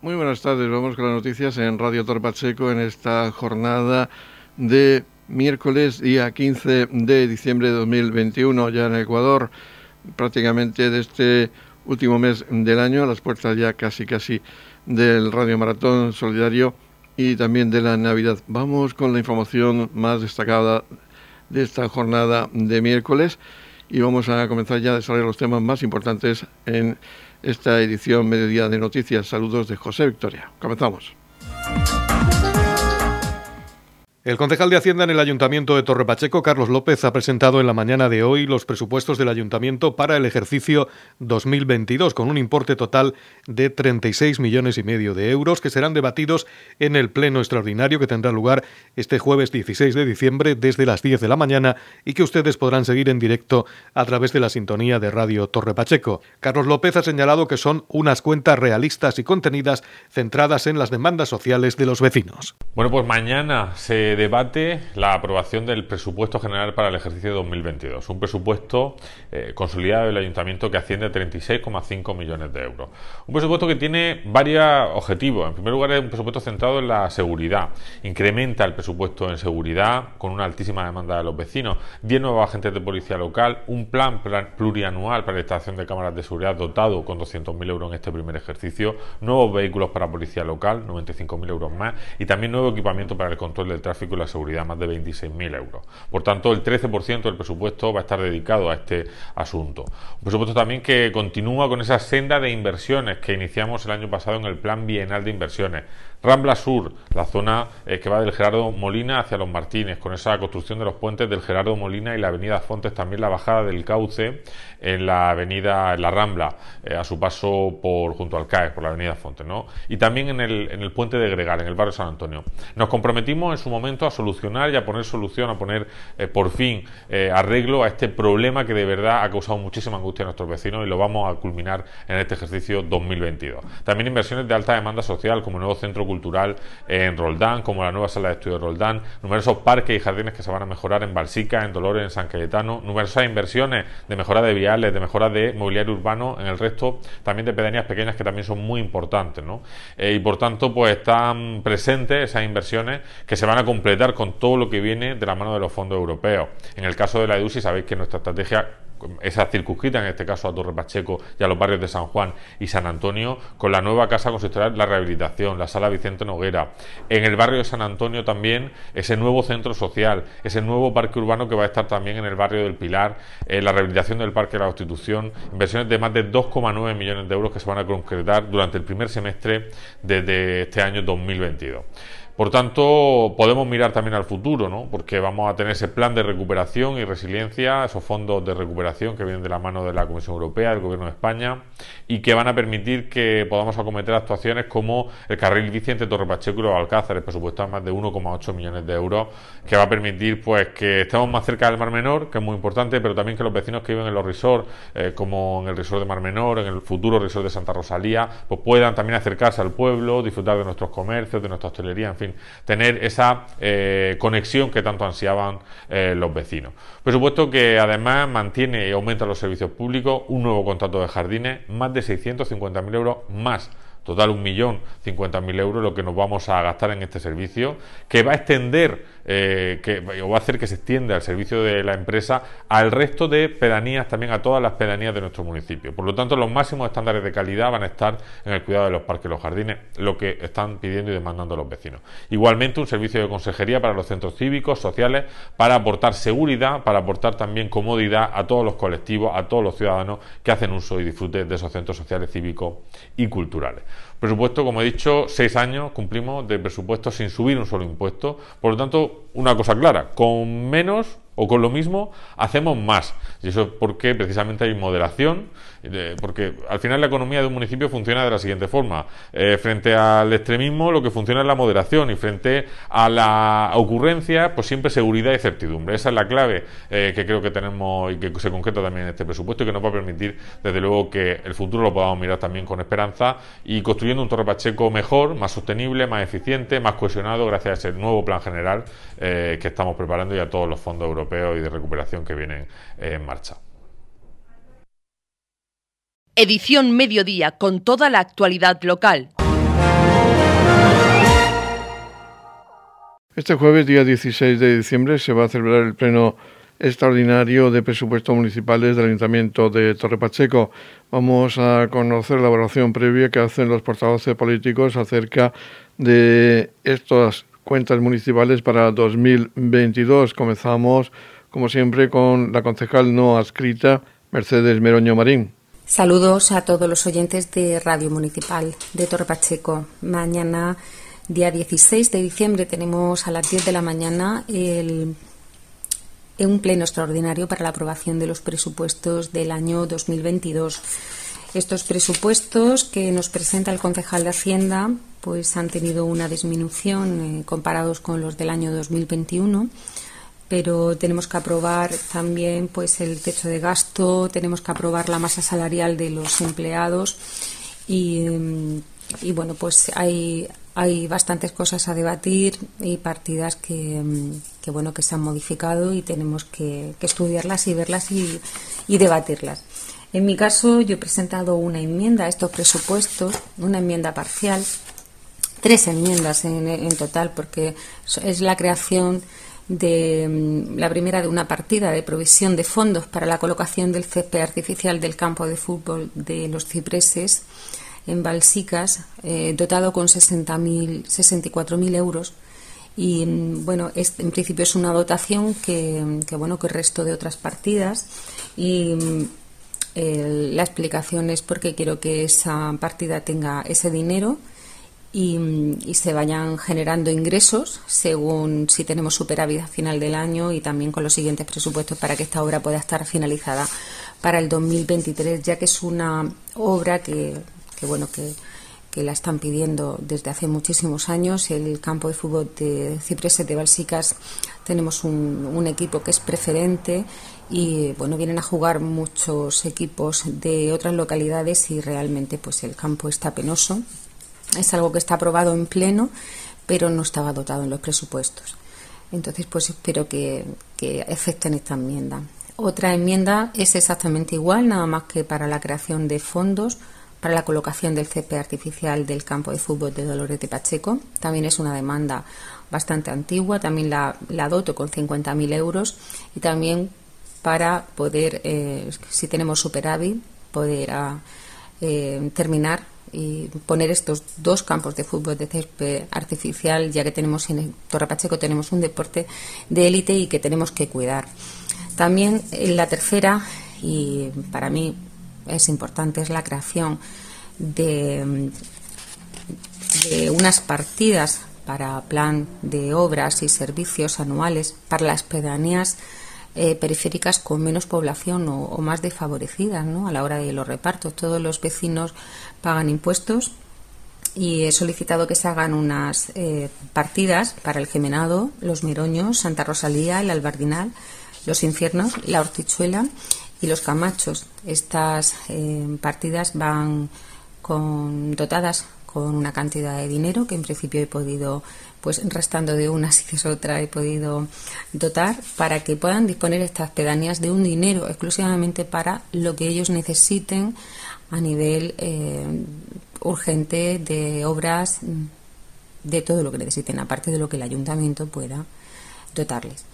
Muy buenas tardes, vamos con las noticias en Radio Torpacheco en esta jornada de miércoles, día 15 de diciembre de 2021, ya en Ecuador, prácticamente de este último mes del año, a las puertas ya casi casi del Radio Maratón Solidario y también de la Navidad. Vamos con la información más destacada de esta jornada de miércoles y vamos a comenzar ya a desarrollar los temas más importantes en esta edición Mediodía de Noticias. Saludos de José Victoria. Comenzamos. El concejal de Hacienda en el Ayuntamiento de Torre Pacheco, Carlos López, ha presentado en la mañana de hoy los presupuestos del Ayuntamiento para el ejercicio 2022, con un importe total de 36 millones y medio de euros que serán debatidos en el Pleno Extraordinario que tendrá lugar este jueves 16 de diciembre desde las 10 de la mañana y que ustedes podrán seguir en directo a través de la sintonía de Radio Torre Pacheco. Carlos López ha señalado que son unas cuentas realistas y contenidas centradas en las demandas sociales de los vecinos. Bueno, pues mañana se debate la aprobación del presupuesto general para el ejercicio 2022. Un presupuesto eh, consolidado del ayuntamiento que asciende a 36,5 millones de euros. Un presupuesto que tiene varios objetivos. En primer lugar, es un presupuesto centrado en la seguridad. Incrementa el presupuesto en seguridad con una altísima demanda de los vecinos. 10 nuevos agentes de policía local. Un plan plurianual para la instalación de cámaras de seguridad dotado con 200.000 euros en este primer ejercicio. Nuevos vehículos para policía local, 95.000 euros más. Y también nuevo equipamiento para el control del tráfico y la seguridad, más de 26.000 euros. Por tanto, el 13% del presupuesto va a estar dedicado a este asunto. Un presupuesto también que continúa con esa senda de inversiones que iniciamos el año pasado en el Plan Bienal de Inversiones. Rambla Sur, la zona eh, que va del Gerardo Molina hacia Los Martínez, con esa construcción de los puentes del Gerardo Molina y la avenida Fontes, también la bajada del cauce en la avenida La Rambla, eh, a su paso por junto al CAE, por la avenida Fontes, ¿no? Y también en el, en el puente de Gregal, en el barrio San Antonio. Nos comprometimos en su momento a solucionar y a poner solución, a poner eh, por fin arreglo a este problema que de verdad ha causado muchísima angustia a nuestros vecinos y lo vamos a culminar en este ejercicio 2022. También inversiones de alta demanda social, como el nuevo centro cultural en Roldán, como la nueva sala de estudio de Roldán, numerosos parques y jardines que se van a mejorar en Balsica, en Dolores, en San Cayetano, numerosas inversiones de mejora de viales, de mejora de mobiliario urbano en el resto, también de pedanías pequeñas que también son muy importantes, ¿no? Eh, y por tanto, pues están presentes esas inversiones que se van a completar con todo lo que viene de la mano de los fondos europeos. En el caso de la EDUSI, sabéis que nuestra estrategia esa circunscrita, en este caso a Torre Pacheco y a los barrios de San Juan y San Antonio, con la nueva casa consistorial La Rehabilitación, la Sala Vicente Noguera. En el barrio de San Antonio también ese nuevo centro social, ese nuevo parque urbano que va a estar también en el barrio del Pilar, eh, la rehabilitación del Parque de la Constitución, inversiones de más de 2,9 millones de euros que se van a concretar durante el primer semestre de este año 2022. Por tanto, podemos mirar también al futuro, ¿no? porque vamos a tener ese plan de recuperación y resiliencia, esos fondos de recuperación que vienen de la mano de la Comisión Europea, del Gobierno de España, y que van a permitir que podamos acometer actuaciones como el carril bici entre Torre Pacheco y los Alcázares, presupuestado más de 1,8 millones de euros, que va a permitir pues que estemos más cerca del Mar Menor, que es muy importante, pero también que los vecinos que viven en los resorts, eh, como en el resort de Mar Menor, en el futuro resort de Santa Rosalía, pues puedan también acercarse al pueblo, disfrutar de nuestros comercios, de nuestra hostelería, en fin tener esa eh, conexión que tanto ansiaban eh, los vecinos. Por supuesto que además mantiene y aumenta los servicios públicos, un nuevo contrato de jardines, más de 650.000 euros más total 1.050.000 euros lo que nos vamos a gastar en este servicio, que va a extender eh, que va a hacer que se extienda el servicio de la empresa al resto de pedanías, también a todas las pedanías de nuestro municipio. Por lo tanto, los máximos estándares de calidad van a estar en el cuidado de los parques y los jardines, lo que están pidiendo y demandando los vecinos. Igualmente, un servicio de consejería para los centros cívicos, sociales, para aportar seguridad, para aportar también comodidad a todos los colectivos, a todos los ciudadanos que hacen uso y disfruten de esos centros sociales, cívicos y culturales. Presupuesto, como he dicho, seis años cumplimos de presupuesto sin subir un solo impuesto. Por lo tanto, una cosa clara, con menos o con lo mismo hacemos más. Y eso es porque precisamente hay moderación, porque al final la economía de un municipio funciona de la siguiente forma. Eh, frente al extremismo lo que funciona es la moderación y frente a la ocurrencia pues siempre seguridad y certidumbre. Esa es la clave eh, que creo que tenemos y que se concreta también en este presupuesto y que nos va a permitir desde luego que el futuro lo podamos mirar también con esperanza y construyendo un Torre Pacheco mejor, más sostenible, más eficiente, más cohesionado gracias a ese nuevo plan general eh, que estamos preparando y a todos los fondos europeos y de recuperación que vienen eh, en marcha. Edición Mediodía con toda la actualidad local. Este jueves, día 16 de diciembre, se va a celebrar el pleno extraordinario de presupuestos municipales del Ayuntamiento de Torre Pacheco. Vamos a conocer la evaluación previa que hacen los portavoces políticos acerca de estas cuentas municipales para 2022. Comenzamos, como siempre, con la concejal no adscrita, Mercedes Meroño Marín. Saludos a todos los oyentes de Radio Municipal de Torre Pacheco. Mañana Día 16 de diciembre tenemos a las 10 de la mañana el, un pleno extraordinario para la aprobación de los presupuestos del año 2022. Estos presupuestos que nos presenta el concejal de Hacienda pues han tenido una disminución eh, comparados con los del año 2021 pero tenemos que aprobar también pues el techo de gasto, tenemos que aprobar la masa salarial de los empleados y, y bueno, pues hay hay bastantes cosas a debatir y partidas que, mm, bueno que se han modificado y tenemos que, estudiarlas y verlas y, debatirlas. En mi caso, yo he presentado una enmienda a estos presupuestos, una enmienda parcial, tres enmiendas en, total, porque es la creación de mm, la primera de una partida de provisión de fondos para la colocación del césped artificial del campo de fútbol de los cipreses en Balsicas, eh, dotado con 64.000 euros. Y mm, bueno, en principio es una dotación que, bueno que el resto de otras partidas. Y mm, la explicación es porque quiero que esa partida tenga ese dinero y, y, se vayan generando ingresos según si tenemos superávit a final del año y también con los siguientes presupuestos para que esta obra pueda estar finalizada para el 2023, ya que es una obra que que bueno que, la están pidiendo desde hace muchísimos años. El campo de fútbol de Ciprese de Balsicas tenemos un, equipo que es preferente y bueno vienen a jugar muchos equipos de otras localidades y realmente pues el campo está penoso. Es algo que está aprobado en pleno, pero no estaba dotado en los presupuestos. Entonces, pues espero que, que acepten esta enmienda. Otra enmienda es exactamente igual, nada más que para la creación de fondos para la colocación del CP artificial del campo de fútbol de Dolores de Pacheco. También es una demanda bastante antigua, también la, doto con 50.000 euros y también para poder, eh, si tenemos superávit, poder ah, eh, terminar y poner estos dos campos de fútbol de césped artificial, ya que tenemos en Torre Pacheco tenemos un deporte de élite y que tenemos que cuidar. También en la tercera, y para mí es importante es la creación de, unas partidas para plan de obras y servicios anuales para las pedanías eh, periféricas con menos población o, más desfavorecidas ¿no? a la hora de los repartos. Todos los vecinos pagan impuestos y he solicitado que se hagan unas eh, partidas para el Gemenado, los Miroños, Santa Rosalía, el Albardinal, los Infiernos, la Hortichuela y los camachos. Estas eh, partidas van con, dotadas con una cantidad de dinero que en principio he podido, pues restando de una si es otra, he podido dotar para que puedan disponer estas pedanías de un dinero exclusivamente para lo que ellos necesiten a nivel eh, urgente de obras, de todo lo que necesiten, aparte de lo que el ayuntamiento pueda dotarles.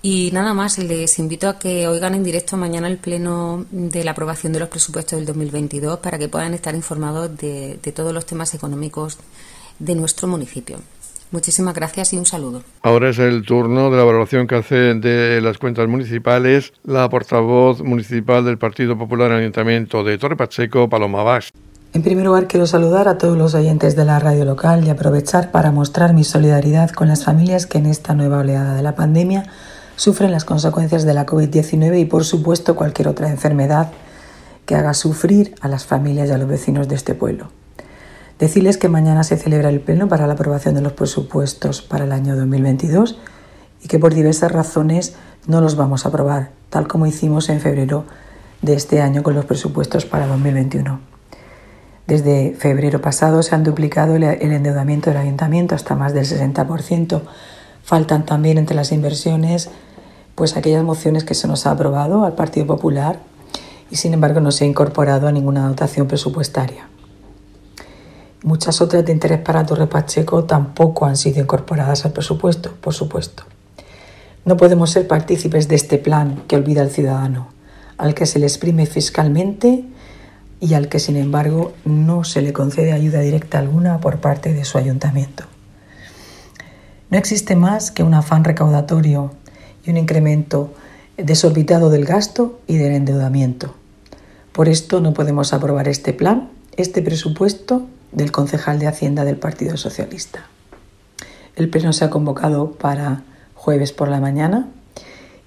Y nada más, les invito a que oigan en directo mañana el pleno de la aprobación de los presupuestos del 2022 para que puedan estar informados de, todos los temas económicos de nuestro municipio. Muchísimas gracias y un saludo. Ahora es el turno de la evaluación que hace de las cuentas municipales la portavoz municipal del Partido Popular en Ayuntamiento de Torre Pacheco, Paloma Vaz. En primer lugar, quiero saludar a todos los oyentes de la radio local y aprovechar para mostrar mi solidaridad con las familias que en esta nueva oleada de la pandemia sufren las consecuencias de la COVID-19 y por supuesto cualquier otra enfermedad que haga sufrir a las familias y a los vecinos de este pueblo. Decirles que mañana se celebra el pleno para la aprobación de los presupuestos para el año 2022 y que por diversas razones no los vamos a aprobar, tal como hicimos en febrero de este año con los presupuestos para 2021. Desde febrero pasado se han duplicado el endeudamiento del ayuntamiento hasta más del 60%. Faltan también entre las inversiones pues aquellas mociones que se nos ha aprobado al Partido Popular y sin embargo no se ha incorporado a ninguna dotación presupuestaria. Muchas otras de interés para Torre Pacheco tampoco han sido incorporadas al presupuesto, por supuesto. No podemos ser partícipes de este plan que olvida al ciudadano, al que se le exprime fiscalmente y al que, sin embargo, no se le concede ayuda directa alguna por parte de su ayuntamiento. No existe más que un afán recaudatorio y un incremento desorbitado del gasto y del endeudamiento. Por esto no podemos aprobar este plan, este presupuesto del concejal de Hacienda del Partido Socialista. El pleno se ha convocado para jueves por la mañana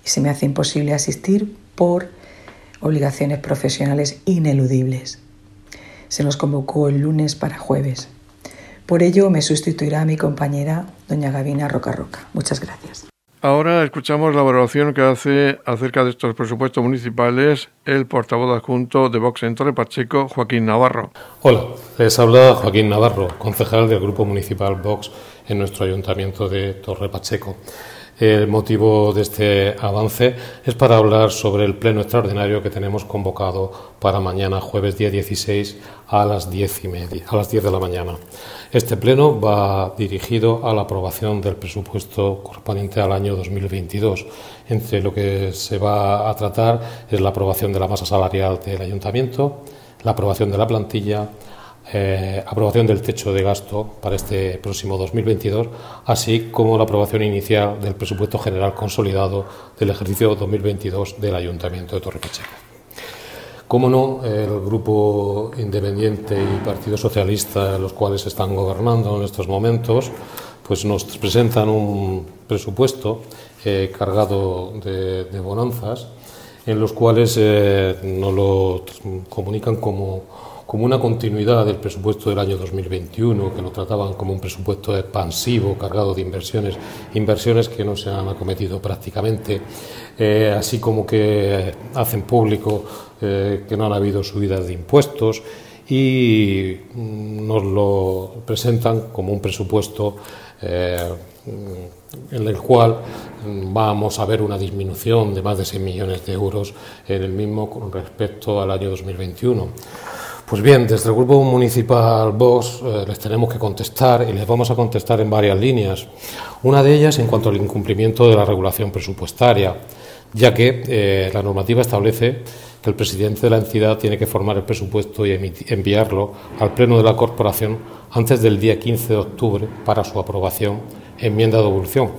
y se me hace imposible asistir por obligaciones profesionales ineludibles. Se nos convocó el lunes para jueves. Por ello me sustituirá mi compañera doña Gavina Roca Roca. Muchas gracias. Ahora escuchamos la valoración que hace acerca de estos presupuestos municipales el portavoz adjunto de Vox en Torre Pacheco, Joaquín Navarro. Hola, les habla Joaquín Navarro, concejal del Grupo Municipal Vox en nuestro ayuntamiento de Torre Pacheco. El motivo de este avance es para hablar sobre el pleno extraordinario que tenemos convocado para mañana, jueves día 16, a las 10 y media, a las 10 de la mañana. Este pleno va dirigido a la aprobación del presupuesto correspondiente al año 2022. Entre lo que se va a tratar es la aprobación de la masa salarial del ayuntamiento, la aprobación de la plantilla, eh, aprobación del techo de gasto para este próximo 2022, así como la aprobación inicial del presupuesto general consolidado del ejercicio 2022 del Ayuntamiento de Torrepacheco. Como no, el Grupo Independiente y Partido Socialista, los cuales están gobernando en estos momentos, pues nos presentan un presupuesto eh, cargado de, bonanzas, en los cuales eh, nos lo comunican como como una continuidad del presupuesto del año 2021, que lo trataban como un presupuesto expansivo, cargado de inversiones, inversiones que no se han acometido prácticamente, eh, así como que hacen público eh, que no han habido subidas de impuestos y mm, nos lo presentan como un presupuesto eh, en el cual mm, vamos a ver una disminución de más de 6 millones de euros en el mismo con respecto al año 2021. Pues bien, desde el Grupo Municipal Vox eh, les tenemos que contestar y les vamos a contestar en varias líneas. Una de ellas en cuanto al incumplimiento de la regulación presupuestaria, ya que eh, la normativa establece que el presidente de la entidad tiene que formar el presupuesto y enviarlo al Pleno de la Corporación antes del día 15 de octubre para su aprobación, enmienda de devolución.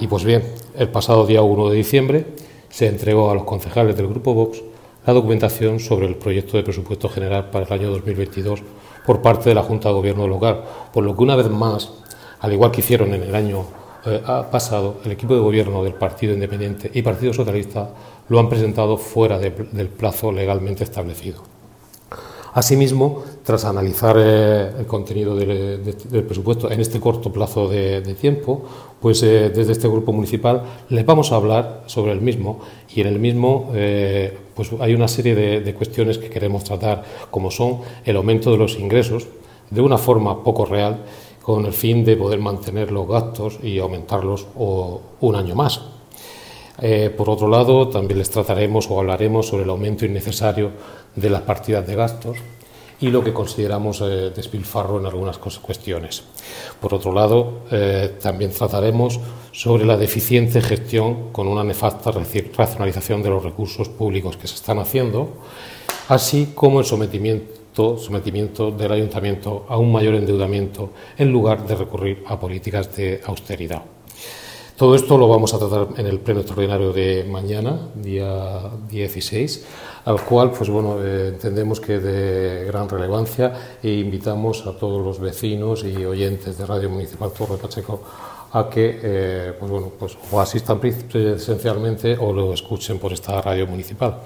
Y pues bien, el pasado día 1 de diciembre se entregó a los concejales del Grupo Vox la documentación sobre el proyecto de presupuesto general para el año 2022 por parte de la Junta de Gobierno local, por lo que una vez más, al igual que hicieron en el año eh, pasado, el equipo de gobierno del Partido Independiente y Partido Socialista lo han presentado fuera del plazo legalmente establecido. Asimismo, tras analizar eh, el contenido del, presupuesto en este corto plazo de, tiempo, pues eh, desde este grupo municipal les vamos a hablar sobre el mismo y en el mismo eh, pues hay una serie de, cuestiones que queremos tratar, como son el aumento de los ingresos de una forma poco real con el fin de poder mantener los gastos y aumentarlos un año más. por otro lado, también les trataremos o hablaremos sobre el aumento innecesario de las partidas de gastos y lo que consideramos eh, despilfarro en algunas cuestiones. Por otro lado, eh, también trataremos sobre la deficiente gestión con una nefasta racionalización de los recursos públicos que se están haciendo, así como el sometimiento, sometimiento del ayuntamiento a un mayor endeudamiento en lugar de recurrir a políticas de austeridad. Todo esto lo vamos a tratar en el pleno extraordinario de mañana, día 16, al cual pues bueno, eh, entendemos que es de gran relevancia e invitamos a todos los vecinos y oyentes de Radio Municipal Torre Pacheco a que eh, pues bueno, pues, o asistan presencialmente o lo escuchen por esta radio municipal.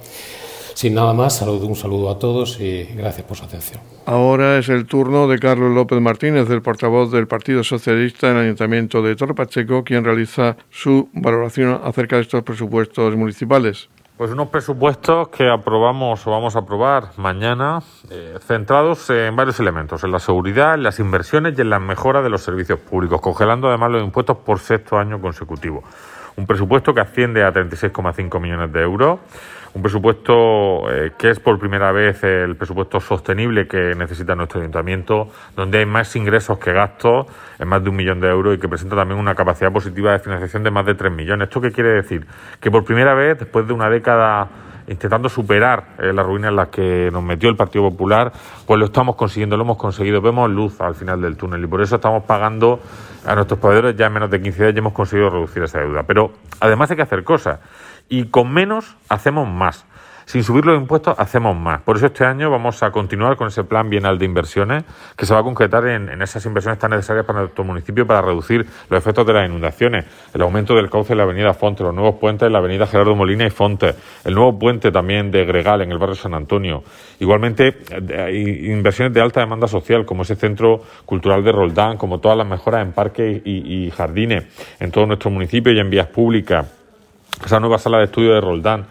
Sin nada más, saludo, un saludo a todos y gracias por su atención. Ahora es el turno de Carlos López Martínez, del portavoz del Partido Socialista en el Ayuntamiento de Torre Pacheco, quien realiza su valoración acerca de estos presupuestos municipales. Pues unos presupuestos que aprobamos o vamos a aprobar mañana, eh, centrados en varios elementos, en la seguridad, en las inversiones y en la mejora de los servicios públicos, congelando además los impuestos por sexto año consecutivo. Un presupuesto que asciende a 36,5 millones de euros Un presupuesto eh, que es por primera vez el presupuesto sostenible que necesita nuestro ayuntamiento, donde hay más ingresos que gastos, en más de un millón de euros, y que presenta también una capacidad positiva de financiación de más de tres millones. ¿Esto qué quiere decir? Que por primera vez, después de una década intentando superar eh, la ruina en la que nos metió el Partido Popular, pues lo estamos consiguiendo, lo hemos conseguido, vemos luz al final del túnel y por eso estamos pagando a nuestros proveedores ya en menos de 15 días y hemos conseguido reducir esa deuda. Pero además hay que hacer cosas y con menos hacemos más. Sin subir los impuestos hacemos más. Por eso este año vamos a continuar con ese plan bienal de inversiones que se va a concretar en, esas inversiones tan necesarias para nuestro municipio para reducir los efectos de las inundaciones, el aumento del cauce en la avenida Fonte, los nuevos puentes en la avenida Gerardo Molina y Fonte, el nuevo puente también de Gregal en el barrio San Antonio. Igualmente, hay inversiones de alta demanda social como ese centro cultural de Roldán, como todas las mejoras en parques y, y jardines en todo nuestro municipio y en vías públicas esa nueva sala de estudio de Roldán,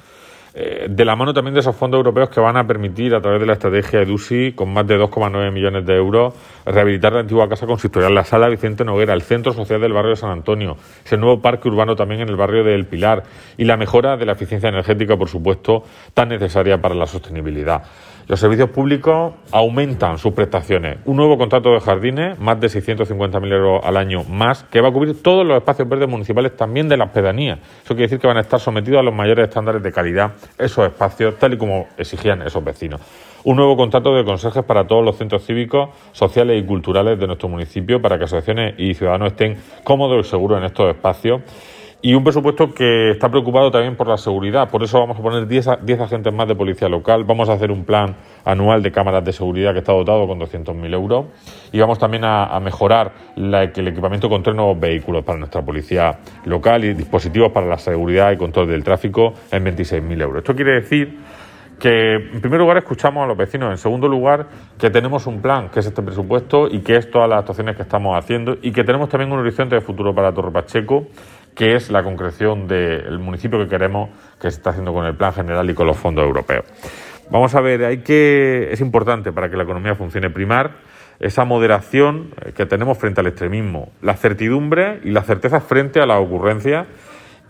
eh, de la mano también de esos fondos europeos que van a permitir, a través de la estrategia EDUSI, con más de 2,9 millones de euros, rehabilitar la antigua casa consistorial, la sala Vicente Noguera, el centro social del barrio de San Antonio, ese nuevo parque urbano también en el barrio del Pilar y la mejora de la eficiencia energética, por supuesto, tan necesaria para la sostenibilidad. Los servicios públicos aumentan sus prestaciones. Un nuevo contrato de jardines, más de 650.000 euros al año más, que va a cubrir todos los espacios verdes municipales también de las pedanías. Eso quiere decir que van a estar sometidos a los mayores estándares de calidad esos espacios, tal y como exigían esos vecinos. Un nuevo contrato de consejes para todos los centros cívicos, sociales y culturales de nuestro municipio para que asociaciones y ciudadanos estén cómodos y seguros en estos espacios y un presupuesto que está preocupado también por la seguridad. Por eso vamos a poner 10, agentes más de policía local. Vamos a hacer un plan anual de cámaras de seguridad que está dotado con 200.000 euros. Y vamos también a, mejorar el equipamiento con tres nuevos vehículos para nuestra policía local y dispositivos para la seguridad y control del tráfico en 26.000 euros. Esto quiere decir que en primer lugar escuchamos a los vecinos, en segundo lugar que tenemos un plan, que es este presupuesto y que es todas las actuaciones que estamos haciendo y que tenemos también un horizonte de futuro para Torre Pacheco que es la concreción del municipio que queremos que se está haciendo con el plan general y con los fondos europeos. Vamos a ver, hay que es importante para que la economía funcione primar esa moderación que tenemos frente al extremismo, la certidumbre y la certeza frente a la ocurrencia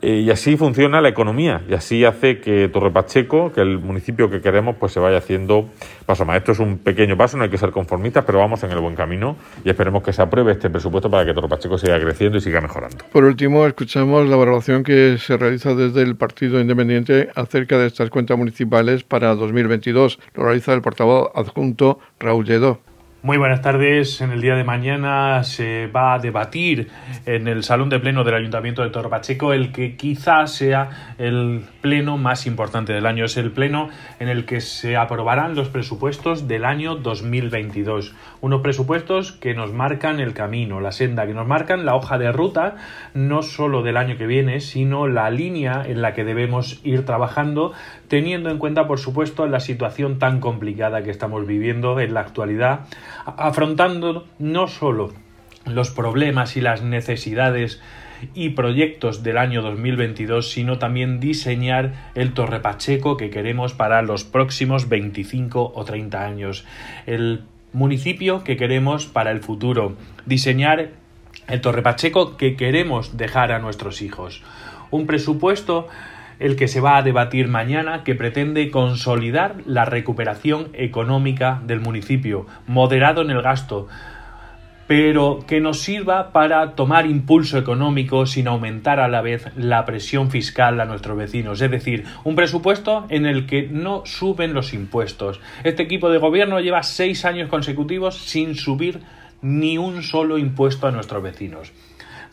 y así funciona la economía y así hace que Torre Pacheco, que el municipio que queremos, pues se vaya haciendo paso más. Esto es un pequeño paso, no hay que ser conformistas, pero vamos en el buen camino y esperemos que se apruebe este presupuesto para que Torre Pacheco siga creciendo y siga mejorando. Por último, escuchamos la evaluación que se realiza desde el Partido Independiente acerca de estas cuentas municipales para 2022. Lo realiza el portavoz adjunto Raúl Lledó. Muy buenas tardes. En el día de mañana se va a debatir en el Salón de Pleno del Ayuntamiento de Torre Pacheco el que quizás sea el pleno más importante del año. Es el pleno en el que se aprobarán los presupuestos del año 2022. Unos presupuestos que nos marcan el camino, la senda, que nos marcan la hoja de ruta, no solo del año que viene, sino la línea en la que debemos ir trabajando, teniendo en cuenta, por supuesto, la situación tan complicada que estamos viviendo en la actualidad afrontando no solo los problemas y las necesidades y proyectos del año 2022, sino también diseñar el Torre Pacheco que queremos para los próximos 25 o 30 años. El municipio que queremos para el futuro. Diseñar el Torre Pacheco que queremos dejar a nuestros hijos. Un presupuesto el que se va a debatir mañana, que pretende consolidar la recuperación económica del municipio, moderado en el gasto, pero que nos sirva para tomar impulso económico sin aumentar a la vez la presión fiscal a nuestros vecinos. Es decir, un presupuesto en el que no suben los impuestos. Este equipo de gobierno lleva seis años consecutivos sin subir ni un solo impuesto a nuestros vecinos.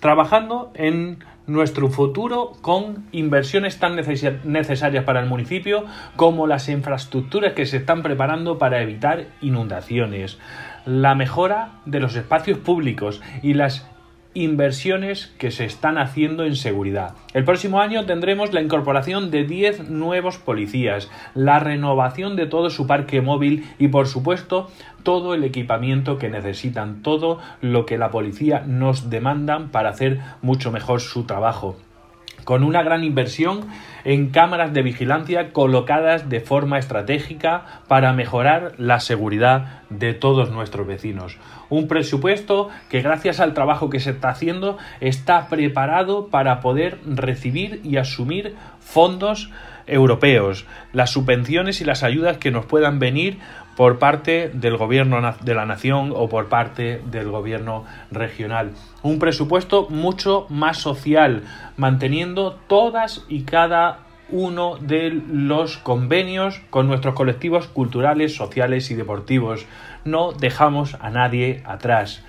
Trabajando en nuestro futuro con inversiones tan necesarias para el municipio como las infraestructuras que se están preparando para evitar inundaciones, la mejora de los espacios públicos y las inversiones que se están haciendo en seguridad. El próximo año tendremos la incorporación de 10 nuevos policías, la renovación de todo su parque móvil y por supuesto todo el equipamiento que necesitan, todo lo que la policía nos demandan para hacer mucho mejor su trabajo con una gran inversión en cámaras de vigilancia colocadas de forma estratégica para mejorar la seguridad de todos nuestros vecinos. Un presupuesto que gracias al trabajo que se está haciendo está preparado para poder recibir y asumir fondos europeos, las subvenciones y las ayudas que nos puedan venir por parte del gobierno de la nación o por parte del gobierno regional. Un presupuesto mucho más social, manteniendo todas y cada uno de los convenios con nuestros colectivos culturales, sociales y deportivos. No dejamos a nadie atrás.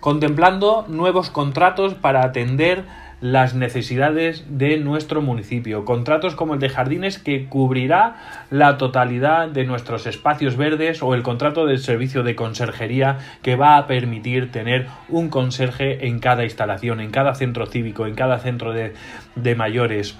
Contemplando nuevos contratos para atender las necesidades de nuestro municipio. Contratos como el de jardines que cubrirá la totalidad de nuestros espacios verdes o el contrato del servicio de conserjería que va a permitir tener un conserje en cada instalación, en cada centro cívico, en cada centro de, de mayores.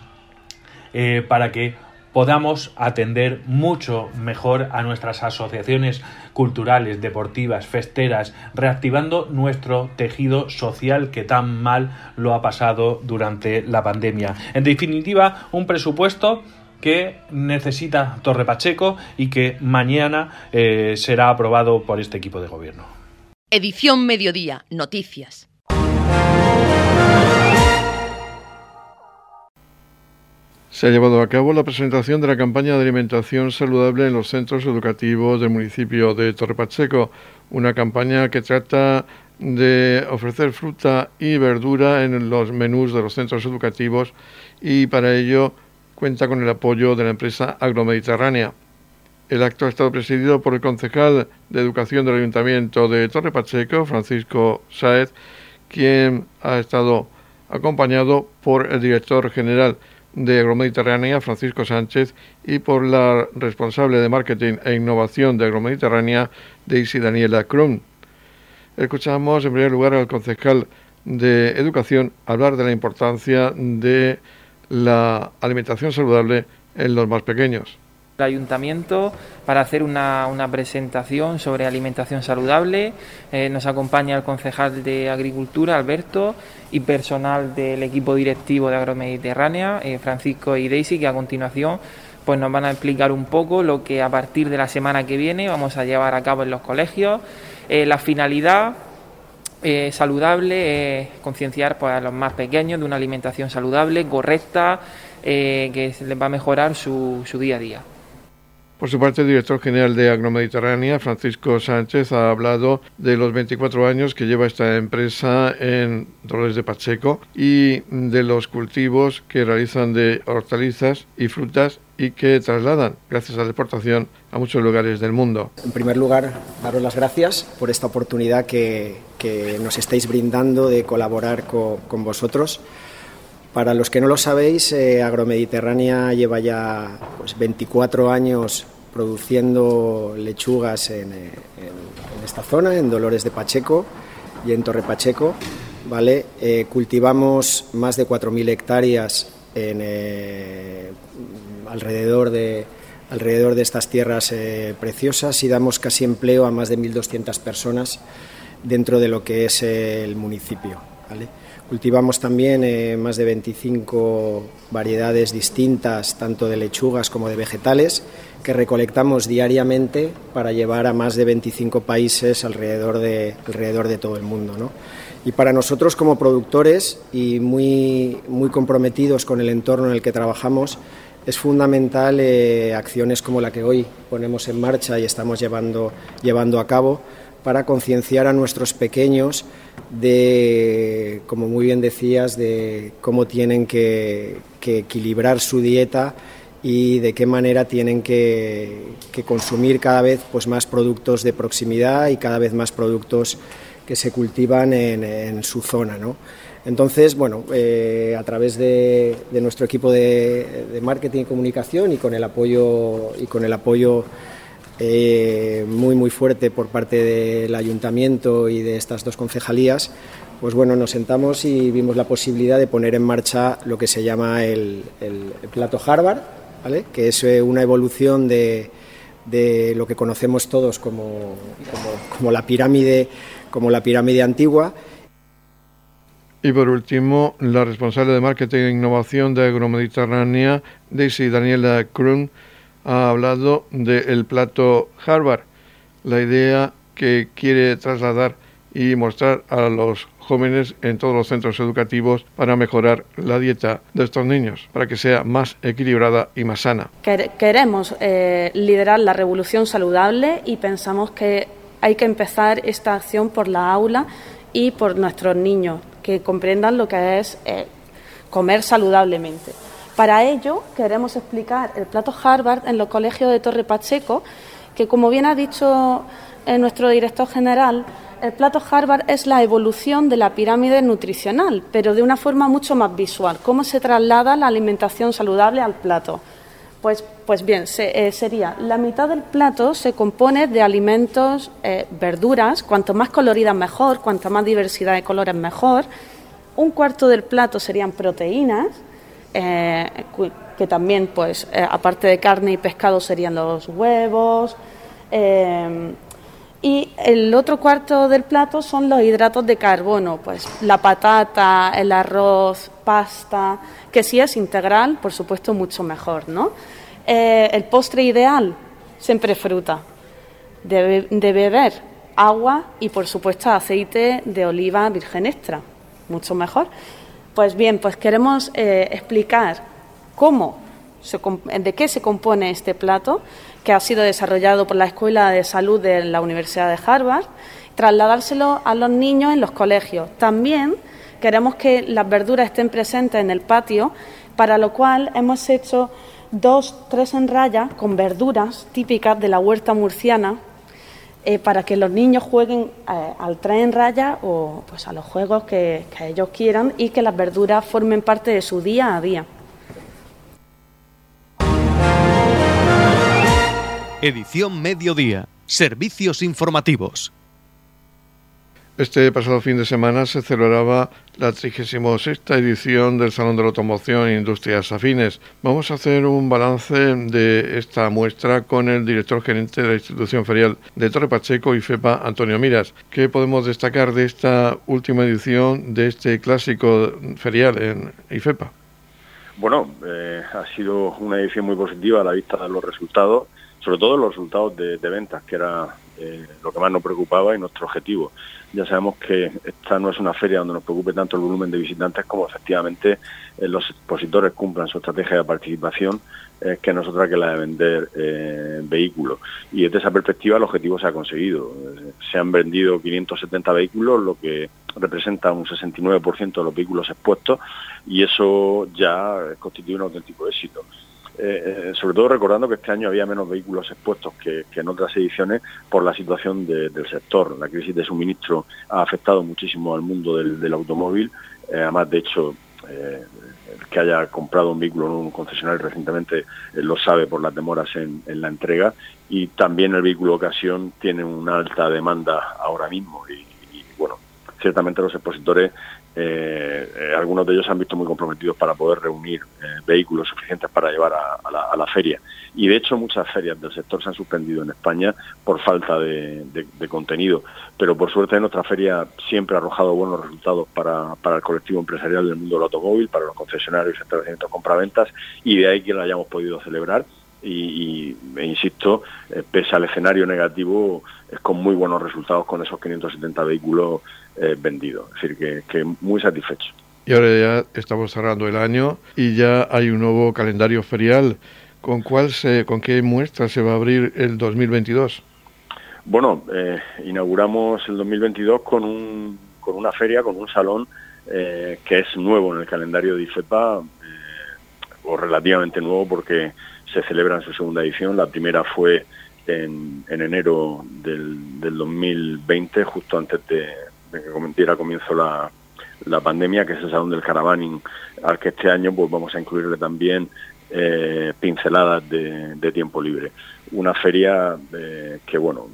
Eh, para que podamos atender mucho mejor a nuestras asociaciones culturales, deportivas, festeras, reactivando nuestro tejido social que tan mal lo ha pasado durante la pandemia. En definitiva, un presupuesto que necesita Torre Pacheco y que mañana eh, será aprobado por este equipo de gobierno. Edición Mediodía, Noticias. Se ha llevado a cabo la presentación de la campaña de alimentación saludable en los centros educativos del municipio de Torre Pacheco, una campaña que trata de ofrecer fruta y verdura en los menús de los centros educativos y para ello cuenta con el apoyo de la empresa agromediterránea. El acto ha estado presidido por el concejal de Educación del Ayuntamiento de Torre Pacheco, Francisco Sáez, quien ha estado acompañado por el director general de Agromediterránea, Francisco Sánchez, y por la responsable de Marketing e Innovación de Agromediterránea, Daisy Daniela Krum. Escuchamos en primer lugar al concejal de Educación hablar de la importancia de la alimentación saludable en los más pequeños el ayuntamiento para hacer una, presentación sobre alimentación saludable. Eh, nos acompaña el concejal de Agricultura, Alberto, y personal del equipo directivo de Agromediterránea, eh, Francisco y Daisy, que a continuación pues nos van a explicar un poco lo que a partir de la semana que viene vamos a llevar a cabo en los colegios. Eh, la finalidad saludable es concienciar pues, a los más pequeños de una alimentación saludable, correcta, que les va a mejorar su día a día. Por su parte, el director general de Agromediterránea, Francisco Sánchez, ha hablado de los 24 años que lleva esta empresa en Dolores de Pacheco y de los cultivos que realizan de hortalizas y frutas y que trasladan, gracias a la exportación, a muchos lugares del mundo. En primer lugar, daros las gracias por esta oportunidad que, nos estáis brindando de colaborar con, vosotros. Para los que no lo sabéis, eh, Agromediterránea lleva ya pues, 24 años produciendo lechugas en, esta zona, en Dolores de Pacheco y en Torre Pacheco. ¿vale? Eh, cultivamos más de 4.000 hectáreas en, eh, alrededor, de, estas tierras preciosas y damos casi empleo a más de 1.200 personas dentro de lo que es el municipio. Cultivamos también eh, más de 25 variedades distintas, tanto de lechugas como de vegetales, que recolectamos diariamente para llevar a más de 25 países alrededor de, alrededor de todo el mundo. Y para nosotros como productores y muy, muy comprometidos con el entorno en el que trabajamos, es fundamental eh, acciones como la que hoy ponemos en marcha y estamos llevando, llevando a cabo para concienciar a nuestros pequeños de, como muy bien decías, de cómo tienen que, equilibrar su dieta y de qué manera tienen que, consumir cada vez pues, más productos de proximidad y cada vez más productos que se cultivan en, su zona. Entonces, bueno, eh, a través de, nuestro equipo de, de, marketing y comunicación y con el apoyo y con el apoyo eh, muy muy fuerte por parte del ayuntamiento y de estas dos concejalías, pues bueno, nos sentamos y vimos la posibilidad de poner en marcha lo que se llama el, plato Harvard, que es eh, una evolución de, lo que conocemos todos como, la pirámide, como la pirámide antigua. Y por último, la responsable de marketing e innovación de Agromediterránea, Daisy Daniela Krun, ha hablado del plato Harvard, la idea que quiere trasladar y mostrar a los jóvenes en todos los centros educativos para mejorar la dieta de estos niños, para que sea más equilibrada y más sana. Queremos eh, liderar la revolución saludable y pensamos que hay que empezar esta acción por la aula y por nuestros niños, que comprendan lo que es eh, comer saludablemente. Para ello queremos explicar el plato Harvard en los colegios de Torre Pacheco, que como bien ha dicho eh, nuestro director general, el plato Harvard es la evolución de la pirámide nutricional, pero de una forma mucho más visual. ¿Cómo se traslada la alimentación saludable al plato? Pues, pues bien, eh, sería la mitad del plato se compone de alimentos, eh, verduras, cuanto más coloridas mejor, cuanto más diversidad de colores mejor. Un cuarto del plato serían proteínas, eh, que también, pues, aparte de carne y pescado, serían los huevos. Eh, y el otro cuarto del plato son los hidratos de carbono, pues la patata, el arroz, pasta, que si es integral, por supuesto, mucho mejor, ¿no? el postre ideal, siempre fruta. De, de, beber agua y, por supuesto, aceite de oliva virgen extra, mucho mejor. Pues bien, pues queremos eh, explicar cómo, de qué se compone este plato, que ha sido desarrollado por la Escuela de Salud de la Universidad de Harvard, trasladárselo a los niños en los colegios. También queremos que las verduras estén presentes en el patio, para lo cual hemos hecho dos, tres en raya con verduras típicas de la huerta murciana eh, para que los niños jueguen eh, al tren raya o pues a los juegos que, que ellos quieran y que las verduras formen parte de su día a día. Edición Mediodía. Servicios informativos. Este pasado fin de semana se celebraba la 36 edición del Salón de la Automoción e Industrias Afines. Vamos a hacer un balance de esta muestra con el director gerente de la institución ferial de Torre Pacheco y FEPA, Antonio Miras. ¿Qué podemos destacar de esta última edición de este clásico ferial en IFEPA? Bueno, eh, ha sido una edición muy positiva a la vista de los resultados, sobre todo los resultados de, ventas, que era eh, lo que más nos preocupaba y nuestro objetivo ya sabemos que esta no es una feria donde nos preocupe tanto el volumen de visitantes como efectivamente eh, los expositores cumplan su estrategia de participación, eh, que no es otra que la de vender eh, vehículos. Y desde esa perspectiva el objetivo se ha conseguido. se han vendido 570 vehículos, lo que representa un 69% de los vehículos expuestos, y eso ya constituye un auténtico éxito. Eh, eh, sobre todo recordando que este año había menos vehículos expuestos que, en otras ediciones por la situación del sector. La crisis de suministro ha afectado muchísimo al mundo del, automóvil. Eh, además, de hecho, el que haya comprado un vehículo en un concesionario recientemente lo sabe por las demoras en, la entrega. Y también el vehículo ocasión tiene una alta demanda ahora mismo. y bueno, ciertamente los expositores eh, eh, algunos de ellos se han visto muy comprometidos para poder reunir eh, vehículos suficientes para llevar a, la, feria. Y de hecho muchas ferias del sector se han suspendido en España por falta de, contenido. Pero por suerte nuestra feria siempre ha arrojado buenos resultados para, el colectivo empresarial del mundo del automóvil, para los concesionarios y establecimientos compraventas, y de ahí que la hayamos podido celebrar. Y, e insisto, pese al escenario negativo, es con muy buenos resultados con esos 570 vehículos eh, vendido. Es decir, que, muy satisfecho. Y ahora ya estamos cerrando el año y ya hay un nuevo calendario ferial. ¿Con, cuál se, con qué muestra se va a abrir el 2022? Bueno, eh, inauguramos el 2022 con, un, con una feria, con un salón eh, que es nuevo en el calendario de IFEPA, o relativamente nuevo porque se celebra en su segunda edición. La primera fue en, en enero del, del 2020, justo antes de, que diera comienzo la, la pandemia, que es el Salón del Caravaning, al que este año pues vamos a incluirle también eh, pinceladas de, tiempo libre. Una feria eh, que, bueno,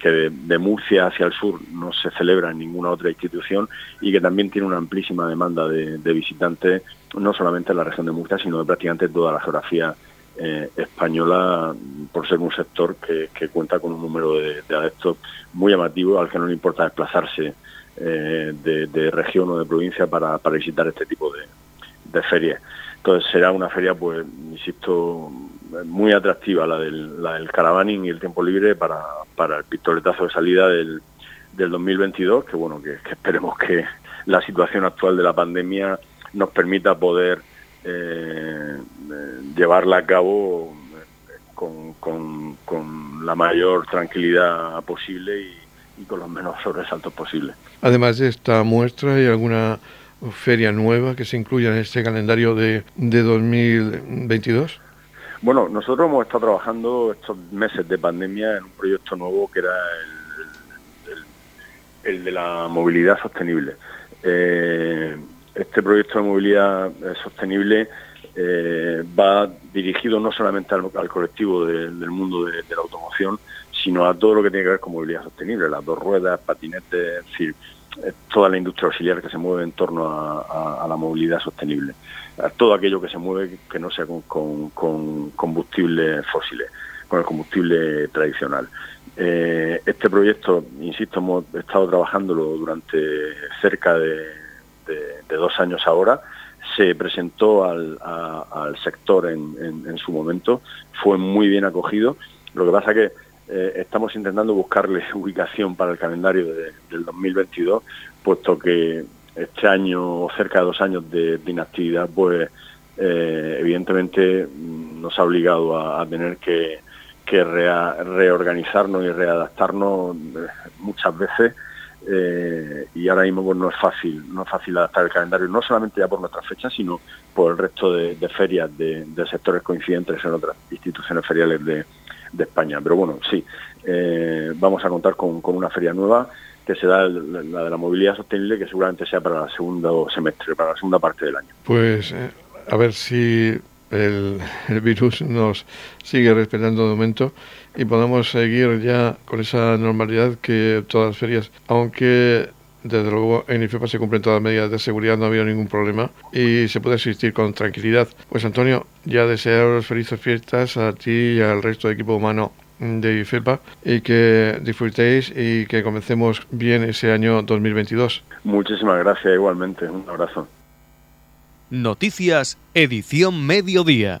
que de, Murcia hacia el sur no se celebra en ninguna otra institución y que también tiene una amplísima demanda de, visitantes, no solamente en la región de Murcia, sino de prácticamente toda la geografía eh, española por ser un sector que, cuenta con un número de, adeptos muy llamativo al que no le importa desplazarse de, región o de provincia para, visitar este tipo de, de ferias. Entonces será una feria, pues, insisto, muy atractiva la del, la del caravaning y el tiempo libre para, para el pistoletazo de salida del, del 2022, que bueno, que, esperemos que la situación actual de la pandemia nos permita poder eh, llevarla a cabo con, con, la mayor tranquilidad posible y, con los menos sobresaltos posibles. Además de esta muestra, ¿hay alguna feria nueva que se incluya en este calendario de, de 2022? Bueno, nosotros hemos estado trabajando estos meses de pandemia en un proyecto nuevo que era el, de la movilidad sostenible. Eh, este proyecto de movilidad eh, sostenible eh, va dirigido no solamente al, colectivo del mundo de, la automoción, sino a todo lo que tiene que ver con movilidad sostenible, las dos ruedas, patinetes, es decir, toda la industria auxiliar que se mueve en torno a la movilidad sostenible todo aquello que se mueve que no sea con, combustibles fósiles, con el combustible tradicional. Eh, este proyecto, insisto, hemos estado trabajándolo durante cerca de, dos años ahora. Se presentó al, sector en, su momento, fue muy bien acogido. Lo que pasa que eh, estamos intentando buscarle ubicación para el calendario del 2022, puesto que este año cerca de dos años de, inactividad, pues eh, evidentemente mm, nos ha obligado a, tener que, reorganizarnos y readaptarnos eh, muchas veces eh, y ahora mismo pues, no es fácil no es fácil adaptar el calendario no solamente ya por nuestras fechas sino por el resto de, ferias de, sectores coincidentes en otras instituciones feriales de, España pero bueno sí vamos a contar con, una feria nueva que será la de la movilidad sostenible, que seguramente sea para el segundo semestre, para la segunda parte del año. Pues eh, a ver si el, virus nos sigue respetando de momento y podamos seguir ya con esa normalidad que todas las ferias, aunque desde luego en IFEPA se cumplen todas las medidas de seguridad, no ha habido ningún problema y se puede asistir con tranquilidad. Pues Antonio, ya desearos felices fiestas a ti y al resto del equipo humano de IFEPA y que disfrutéis y que comencemos bien ese año 2022. Muchísimas gracias igualmente. Un abrazo. Noticias, edición mediodía.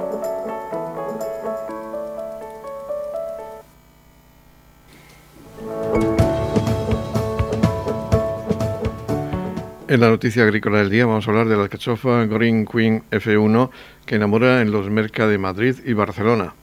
En la noticia agrícola del día vamos a hablar de la alcachofa Green Queen F1 que enamora en los Merca de Madrid y Barcelona.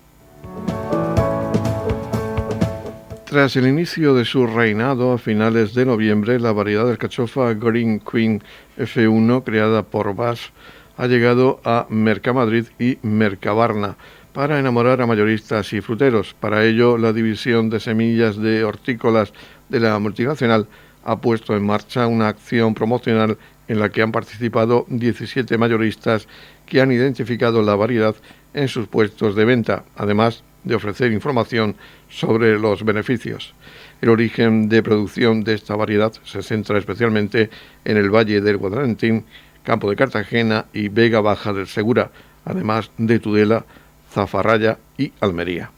Tras el inicio de su reinado a finales de noviembre, la variedad de alcachofa Green Queen F1 creada por BAS ha llegado a Mercamadrid y Mercabarna para enamorar a mayoristas y fruteros. Para ello, la división de semillas de hortícolas de la multinacional ha puesto en marcha una acción promocional en la que han participado 17 mayoristas que han identificado la variedad en sus puestos de venta, además de ofrecer información sobre los beneficios. El origen de producción de esta variedad se centra especialmente en el Valle del Guadalentín, Campo de Cartagena y Vega Baja del Segura, además de Tudela, Zafarraya y Almería.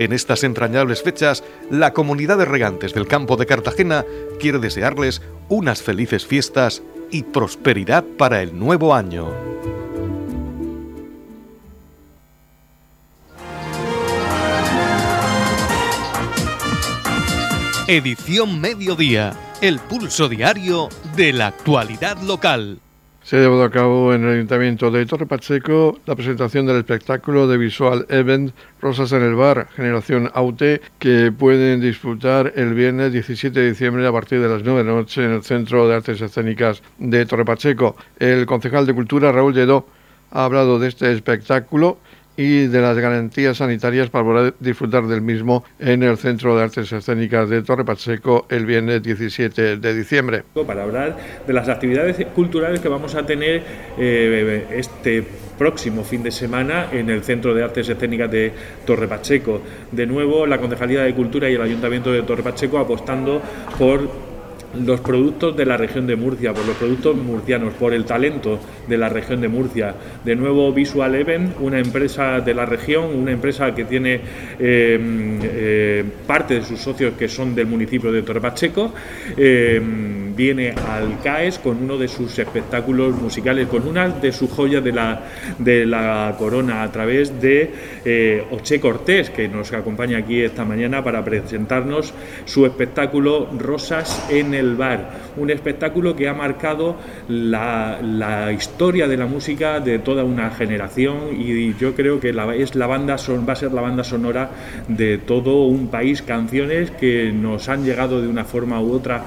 En estas entrañables fechas, la comunidad de regantes del campo de Cartagena quiere desearles unas felices fiestas y prosperidad para el nuevo año. Edición Mediodía, el pulso diario de la actualidad local. Se ha llevado a cabo en el Ayuntamiento de Torre Pacheco la presentación del espectáculo de visual event Rosas en el Bar, Generación Aute, que pueden disfrutar el viernes 17 de diciembre a partir de las 9 de la noche en el Centro de Artes Escénicas de Torre Pacheco. El concejal de Cultura, Raúl Lledó, ha hablado de este espectáculo y de las garantías sanitarias para poder disfrutar del mismo en el Centro de Artes Escénicas de Torre Pacheco el viernes 17 de diciembre. Para hablar de las actividades culturales que vamos a tener eh, este próximo fin de semana en el Centro de Artes Escénicas de Torre Pacheco. De nuevo, la Concejalía de Cultura y el Ayuntamiento de Torre Pacheco apostando por los productos de la región de Murcia, por los productos murcianos, por el talento de la región de Murcia. De nuevo Visual Event, una empresa de la región, una empresa que tiene eh, eh, parte de sus socios que son del municipio de Torrepacheco, eh, viene al CAES con uno de sus espectáculos musicales, con una de sus joyas de la, de la corona a través de Oche Cortés, que nos acompaña aquí esta mañana para presentarnos su espectáculo Rosas en el bar, un espectáculo que ha marcado la, historia de la música de toda una generación y yo creo que la, es la banda va a ser la banda sonora de todo un país, canciones que nos han llegado de una forma u otra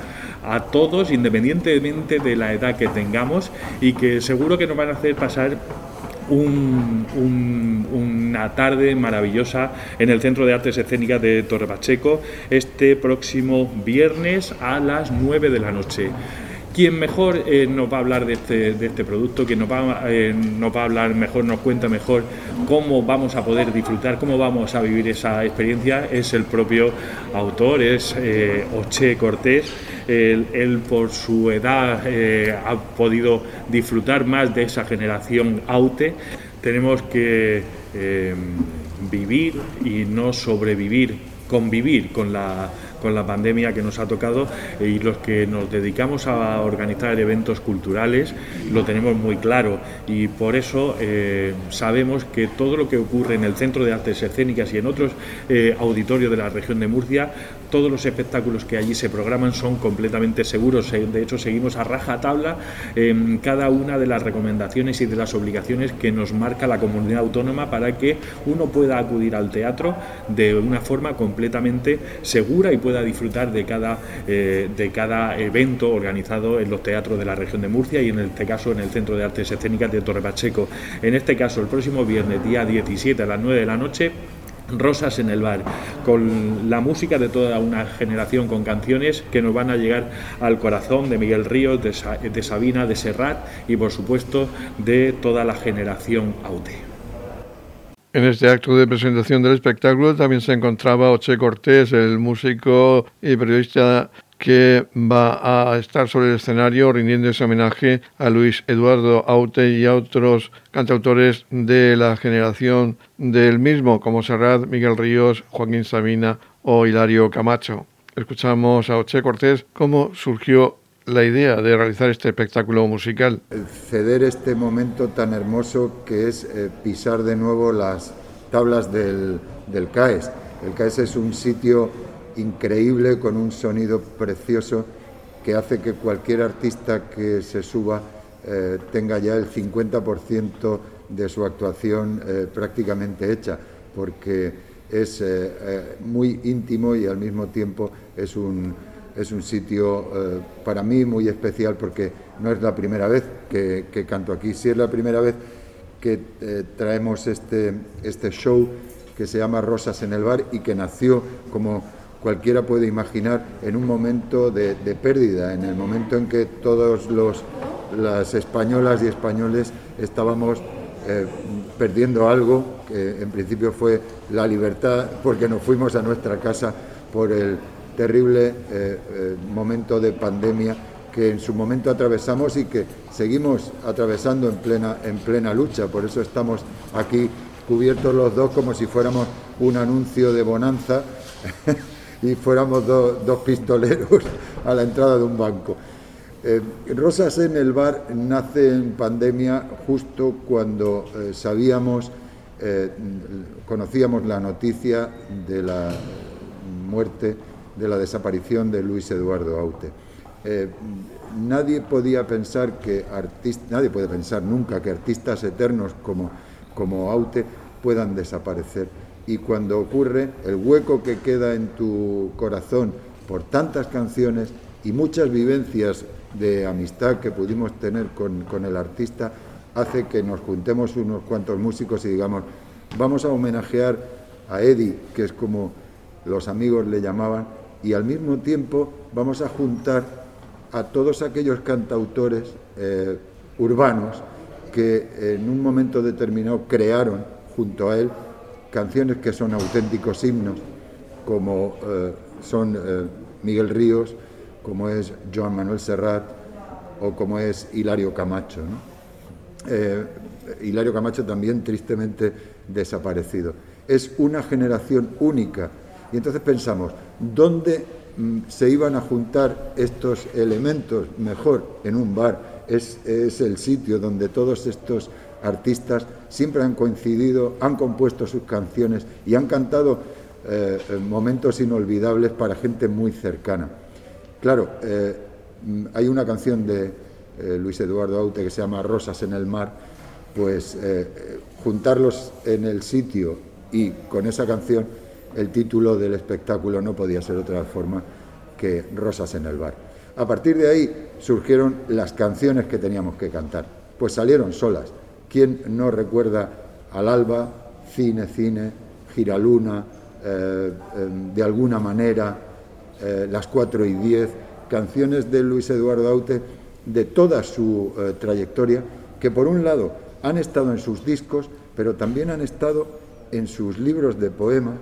a todos, independientemente de la edad que tengamos, y que seguro que nos van a hacer pasar una tarde maravillosa en el Centro de Artes Escénicas de Torre Pacheco este próximo viernes a las 9 de la noche. Quien mejor eh, nos va a hablar de este, este producto, quien nos va, eh, nos va a hablar mejor, nos cuenta mejor cómo vamos a poder disfrutar, cómo vamos a vivir esa experiencia, es el propio autor, es eh, Oche Cortés. Él, por su edad ha podido disfrutar más de esa generación Aute. Tenemos que vivir y no sobrevivir, convivir con la con la pandemia que nos ha tocado y los que nos dedicamos a organizar eventos culturales lo tenemos muy claro. Y por eso eh, sabemos que todo lo que ocurre en el Centro de Artes Escénicas y en otros eh, auditorios de la región de Murcia todos los espectáculos que allí se programan son completamente seguros. De hecho, seguimos a raja tabla en cada una de las recomendaciones y de las obligaciones que nos marca la comunidad autónoma para que uno pueda acudir al teatro de una forma completamente segura y pueda disfrutar de cada, eh, de cada evento organizado en los teatros de la región de Murcia y en este caso en el Centro de Artes Escénicas de Torre Pacheco. En este caso, el próximo viernes, día 17 a las 9 de la noche, Rosas en el bar, con la música de toda una generación, con canciones que nos van a llegar al corazón de Miguel Ríos, de, Sabina, de Serrat y por supuesto de toda la generación Aute. En este acto de presentación del espectáculo también se encontraba Oche Cortés, el músico y periodista que va a estar sobre el escenario rindiendo ese homenaje a Luis Eduardo Aute y a otros cantautores de la generación del mismo, como Serrat, Miguel Ríos, Joaquín Sabina o Hilario Camacho. Escuchamos a Oche Cortés cómo surgió la idea de realizar este espectáculo musical. Ceder este momento tan hermoso que es eh, pisar de nuevo las tablas del, del CAES. El CAES es un sitio increíble, con un sonido precioso que hace que cualquier artista que se suba eh, tenga ya el 50% de su actuación eh, prácticamente hecha, porque es eh, muy íntimo y al mismo tiempo es un, es un sitio para mí muy especial porque no es la primera vez que, canto aquí, sí es la primera vez que traemos este, este show que se llama Rosas en el Bar y que nació como cualquiera puede imaginar en un momento de, pérdida, en el momento en que todos las españolas y españoles estábamos eh, perdiendo algo, que en principio fue la libertad, porque nos fuimos a nuestra casa por el terrible eh, eh, momento de pandemia que en su momento atravesamos y que seguimos atravesando en plena, en plena lucha. Por eso estamos aquí cubiertos los dos como si fuéramos un anuncio de bonanza y fuéramos dos pistoleros a la entrada de un banco. Eh, Rosas en el bar nace en pandemia justo cuando eh, sabíamos, eh, conocíamos la noticia de la muerte de la desaparición de Luis Eduardo Aute. Nadie podía pensar que artistas, nadie puede pensar nunca que artistas eternos como, como Aute puedan desaparecer. Y cuando ocurre, el hueco que queda en tu corazón por tantas canciones y muchas vivencias de amistad que pudimos tener con, con el artista, hace que nos juntemos unos cuantos músicos y digamos, vamos a homenajear a Eddie, que es como los amigos le llamaban, y al mismo tiempo vamos a juntar a todos aquellos cantautores eh, urbanos que en un momento determinado crearon junto a él canciones que son auténticos himnos, como eh, son eh, Miguel Ríos, como es Joan Manuel Serrat o como es Hilario Camacho. Hilario Camacho también tristemente desaparecido. Es una generación única y entonces pensamos, ¿dónde mm, se iban a juntar estos elementos mejor en un bar? Es, el sitio donde todos estos artistas siempre han coincidido, han compuesto sus canciones y han cantado eh, momentos inolvidables para gente muy cercana. Claro, eh, hay una canción de eh, Luis Eduardo Aute que se llama Rosas en el mar, pues juntarlos en el sitio y con esa canción el título del espectáculo no podía ser otra forma que Rosas en el bar. A partir de ahí surgieron las canciones que teníamos que cantar, pues salieron solas. ¿Quién no recuerda al alba, cine, cine, giraluna, eh, em, de alguna manera, eh, las cuatro y diez, canciones de Luis Eduardo Aute de toda su eh, trayectoria, que por un lado han estado en sus discos, pero también han estado en sus libros de poemas,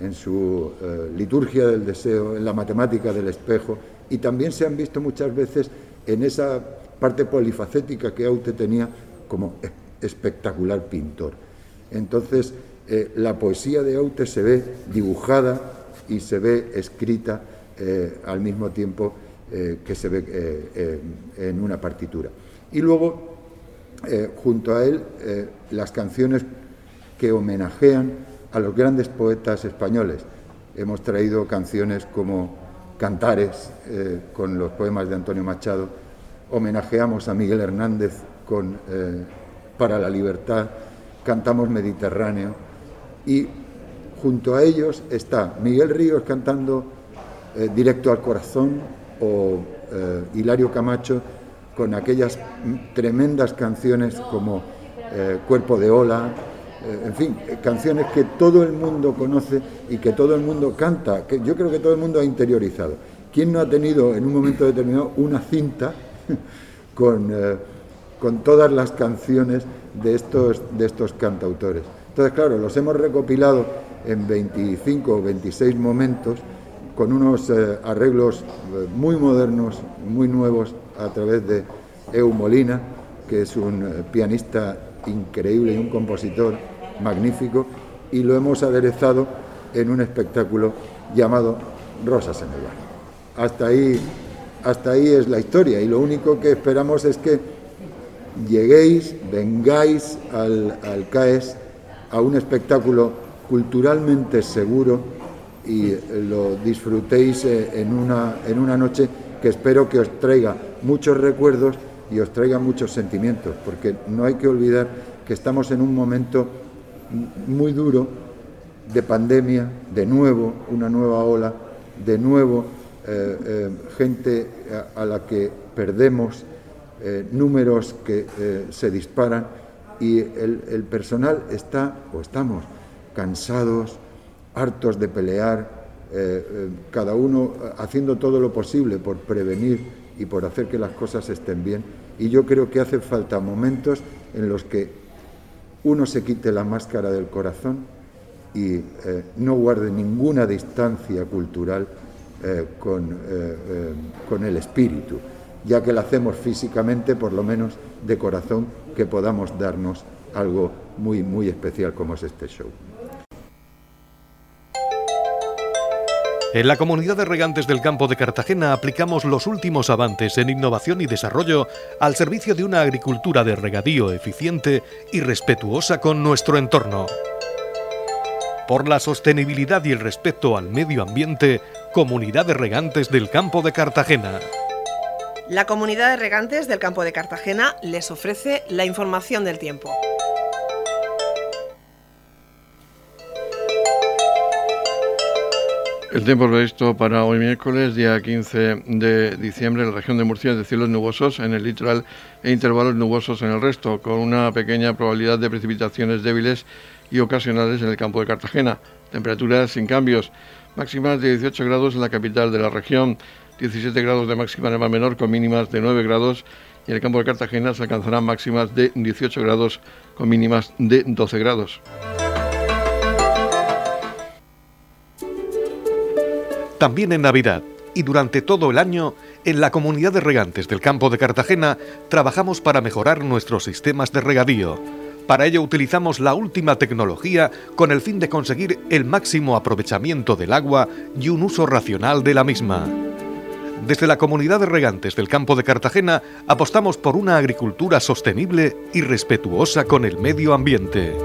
en su liturgia del deseo, en la matemática del espejo, y también se han visto muchas veces en esa parte polifacética que Aute tenía como espectacular pintor. Entonces, eh, la poesía de Aute se ve dibujada y se ve escrita eh, al mismo tiempo que se ve en una partitura. Y luego, junto a él, las canciones que homenajean a los grandes poetas españoles. Hemos traído canciones como Cantares, eh, con los poemas de Antonio Machado, homenajeamos a Miguel Hernández con eh, Para la Libertad, cantamos Mediterráneo y junto a ellos está Miguel Ríos cantando eh, Directo al Corazón o Hilario Camacho con aquellas tremendas canciones como Cuerpo de Ola, eh, en fin, eh, canciones que todo el mundo conoce y que todo el mundo canta, que yo creo que todo el mundo ha interiorizado. ¿Quién no ha tenido en un momento determinado una cinta con, eh, con todas las canciones de estos, de estos cantautores? Entonces, claro, los hemos recopilado en 25 o 26 momentos con unos arreglos muy modernos, muy nuevos, a través de Eu Molina, que es un pianista increíble y un compositor magnífico y lo hemos aderezado en un espectáculo llamado Rosas en el Bar. Hasta ahí, hasta ahí es la historia y lo único que esperamos es que lleguéis, vengáis al, CAES a un espectáculo culturalmente seguro y lo disfrutéis eh, en una, en una noche que espero que os traiga muchos recuerdos y os traiga muchos sentimientos, porque no hay que olvidar que estamos en un momento muy duro de pandemia, de nuevo, una nueva ola, de nuevo eh, eh, gente a, la que perdemos, eh, números que se disparan y el, personal está, o estamos, cansados, hartos de pelear, cada uno haciendo todo lo posible por prevenir y por hacer que las cosas estén bien. Y yo creo que hace falta momentos en los que uno se quite la máscara del corazón y eh, no guarde ninguna distancia cultural eh, con, eh, con el espíritu, ya que lo hacemos físicamente, por lo menos de corazón, que podamos darnos algo muy, muy especial como es este show. En la comunidad de regantes del campo de Cartagena aplicamos los últimos avances en innovación y desarrollo al servicio de una agricultura de regadío eficiente y respetuosa con nuestro entorno. Por la sostenibilidad y el respeto al medio ambiente, Comunidad de Regantes del Campo de Cartagena. La Comunidad de Regantes del Campo de Cartagena les ofrece la información del tiempo. El tiempo previsto para hoy miércoles, día 15 de diciembre, en la región de Murcia de cielos nubosos en el litoral e intervalos nubosos en el resto, con una pequeña probabilidad de precipitaciones débiles y ocasionales en el campo de Cartagena. Temperaturas sin cambios, máximas de 18 grados en la capital de la región, 17 grados de máxima en el mar menor con mínimas de 9 grados y en el campo de Cartagena se alcanzarán máximas de 18 grados con mínimas de 12 grados. También en Navidad y durante todo el año, en la comunidad de regantes del campo de Cartagena trabajamos para mejorar nuestros sistemas de regadío. Para ello utilizamos la última tecnología con el fin de conseguir el máximo aprovechamiento del agua y un uso racional de la misma. Desde la comunidad de regantes del campo de Cartagena apostamos por una agricultura sostenible y respetuosa con el medio ambiente.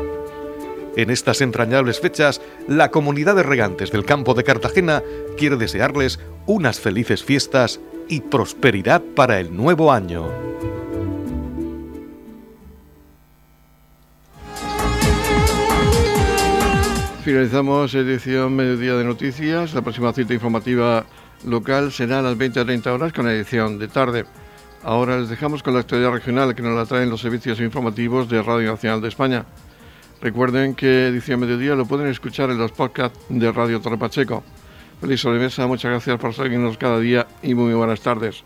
En estas entrañables fechas, la comunidad de regantes del campo de Cartagena quiere desearles unas felices fiestas y prosperidad para el nuevo año. Finalizamos edición Mediodía de Noticias. La próxima cita informativa local será a las 20 a 30 horas con edición de tarde. Ahora les dejamos con la actualidad regional que nos la traen los servicios informativos de Radio Nacional de España. Recuerden que edición mediodía lo pueden escuchar en los podcasts de Radio Torre Pacheco. Feliz sobremesa, muchas gracias por seguirnos cada día y muy buenas tardes.